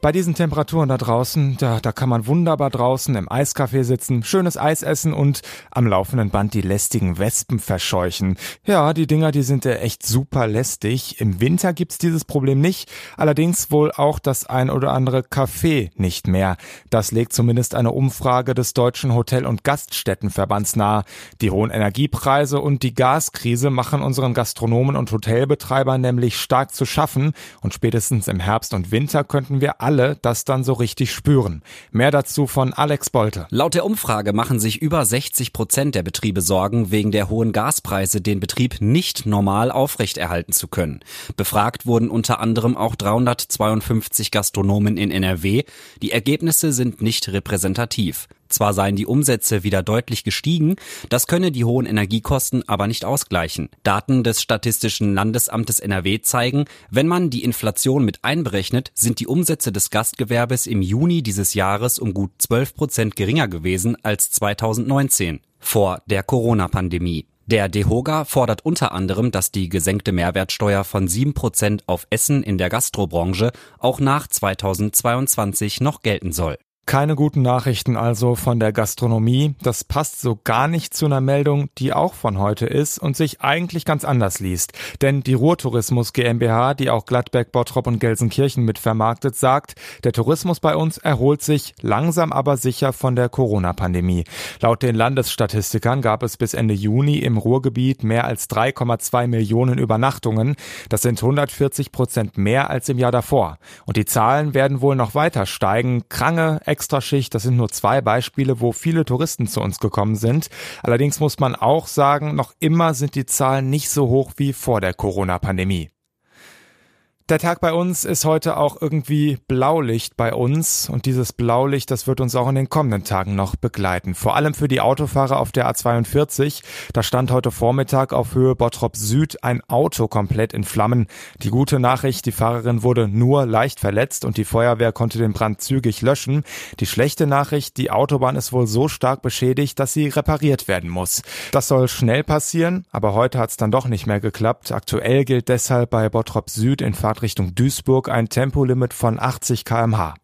Bei diesen Temperaturen da draußen, da, da kann man wunderbar draußen im Eiscafé sitzen, schönes Eis essen und am laufenden Band die lästigen Wespen verscheuchen. Ja, die Dinger, die sind ja echt super lästig. Im Winter gibt's dieses Problem nicht, allerdings wohl auch das ein oder andere Café nicht mehr. Das legt zumindest eine Umfrage des Deutschen Hotel- und Gaststättenverbands nahe. Die hohen Energiepreise und die Gaskrise machen unseren Gastronomen und Hotelbetreibern nämlich stark zu schaffen und spätestens im Herbst und Winter könnten wir alle das dann so richtig spüren. Mehr dazu von Alex Bolte. Laut der Umfrage machen sich über 60 Prozent der Betriebe Sorgen, wegen der hohen Gaspreise den Betrieb nicht normal aufrechterhalten zu können. Befragt wurden unter anderem auch 352 Gastronomen in NRW. Die Ergebnisse sind nicht repräsentativ. Zwar seien die Umsätze wieder deutlich gestiegen, das könne die hohen Energiekosten aber nicht ausgleichen. Daten des Statistischen Landesamtes NRW zeigen, wenn man die Inflation mit einberechnet, sind die Umsätze des Gastgewerbes im Juni dieses Jahres um gut 12 Prozent geringer gewesen als 2019, vor der Corona-Pandemie. Der DEHOGA fordert unter anderem, dass die gesenkte Mehrwertsteuer von 7 Prozent auf Essen in der Gastrobranche auch nach 2022 noch gelten soll. Keine guten Nachrichten also von der Gastronomie. Das passt so gar nicht zu einer Meldung, die auch von heute ist und sich eigentlich ganz anders liest. Denn die Ruhrtourismus GmbH, die auch Gladbeck, Bottrop und Gelsenkirchen mit vermarktet, sagt, der Tourismus bei uns erholt sich langsam aber sicher von der Corona-Pandemie. Laut den Landesstatistikern gab es bis Ende Juni im Ruhrgebiet mehr als 3,2 Millionen Übernachtungen. Das sind 140 Prozent mehr als im Jahr davor. Und die Zahlen werden wohl noch weiter steigen. Krange, Extraschicht. Das sind nur zwei Beispiele, wo viele Touristen zu uns gekommen sind. Allerdings muss man auch sagen, noch immer sind die Zahlen nicht so hoch wie vor der Corona-Pandemie. Der Tag bei uns ist heute auch irgendwie Blaulicht bei uns und dieses Blaulicht, das wird uns auch in den kommenden Tagen noch begleiten. Vor allem für die Autofahrer auf der A42. Da stand heute Vormittag auf Höhe Bottrop Süd ein Auto komplett in Flammen. Die gute Nachricht, die Fahrerin wurde nur leicht verletzt und die Feuerwehr konnte den Brand zügig löschen. Die schlechte Nachricht, die Autobahn ist wohl so stark beschädigt, dass sie repariert werden muss. Das soll schnell passieren, aber heute hat es dann doch nicht mehr geklappt. Aktuell gilt deshalb bei Bottrop Süd in Fahrt Richtung Duisburg ein Tempolimit von 80 kmh.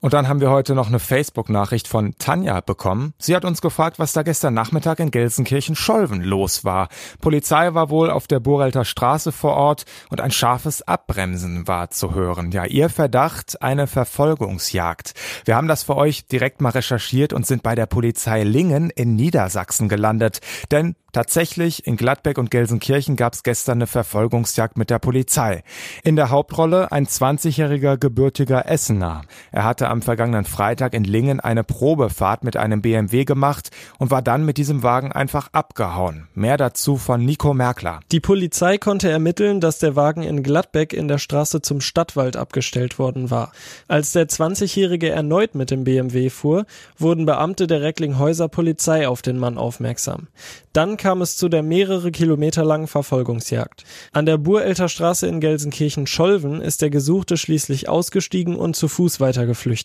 Und dann haben wir heute noch eine Facebook-Nachricht von Tanja bekommen. Sie hat uns gefragt, was da gestern Nachmittag in Gelsenkirchen-Scholven los war. Polizei war wohl auf der Burelter Straße vor Ort und ein scharfes Abbremsen war zu hören. Ja, ihr Verdacht, eine Verfolgungsjagd. Wir haben das für euch direkt mal recherchiert und sind bei der Polizei Lingen in Niedersachsen gelandet. Denn Tatsächlich, in Gladbeck und Gelsenkirchen gab es gestern eine Verfolgungsjagd mit der Polizei. In der Hauptrolle ein 20-jähriger gebürtiger Essener. Er hatte am vergangenen Freitag in Lingen eine Probefahrt mit einem BMW gemacht und war dann mit diesem Wagen einfach abgehauen. Mehr dazu von Nico Merkler. Die Polizei konnte ermitteln, dass der Wagen in Gladbeck in der Straße zum Stadtwald abgestellt worden war. Als der 20-jährige erneut mit dem BMW fuhr, wurden Beamte der Recklinghäuser Polizei auf den Mann aufmerksam. Dann kam es zu der mehrere Kilometer langen Verfolgungsjagd. An der Burelter Straße in Gelsenkirchen-Scholven ist der Gesuchte schließlich ausgestiegen und zu Fuß weitergeflüchtet.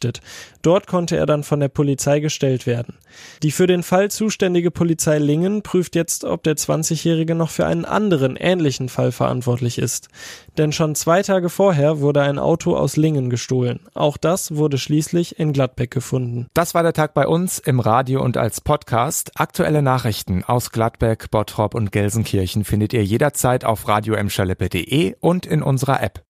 Dort konnte er dann von der Polizei gestellt werden. Die für den Fall zuständige Polizei Lingen prüft jetzt, ob der 20-Jährige noch für einen anderen ähnlichen Fall verantwortlich ist. Denn schon zwei Tage vorher wurde ein Auto aus Lingen gestohlen. Auch das wurde schließlich in Gladbeck gefunden. Das war der Tag bei uns im Radio und als Podcast. Aktuelle Nachrichten aus Gladbeck, Bottrop und Gelsenkirchen findet ihr jederzeit auf radio und in unserer App.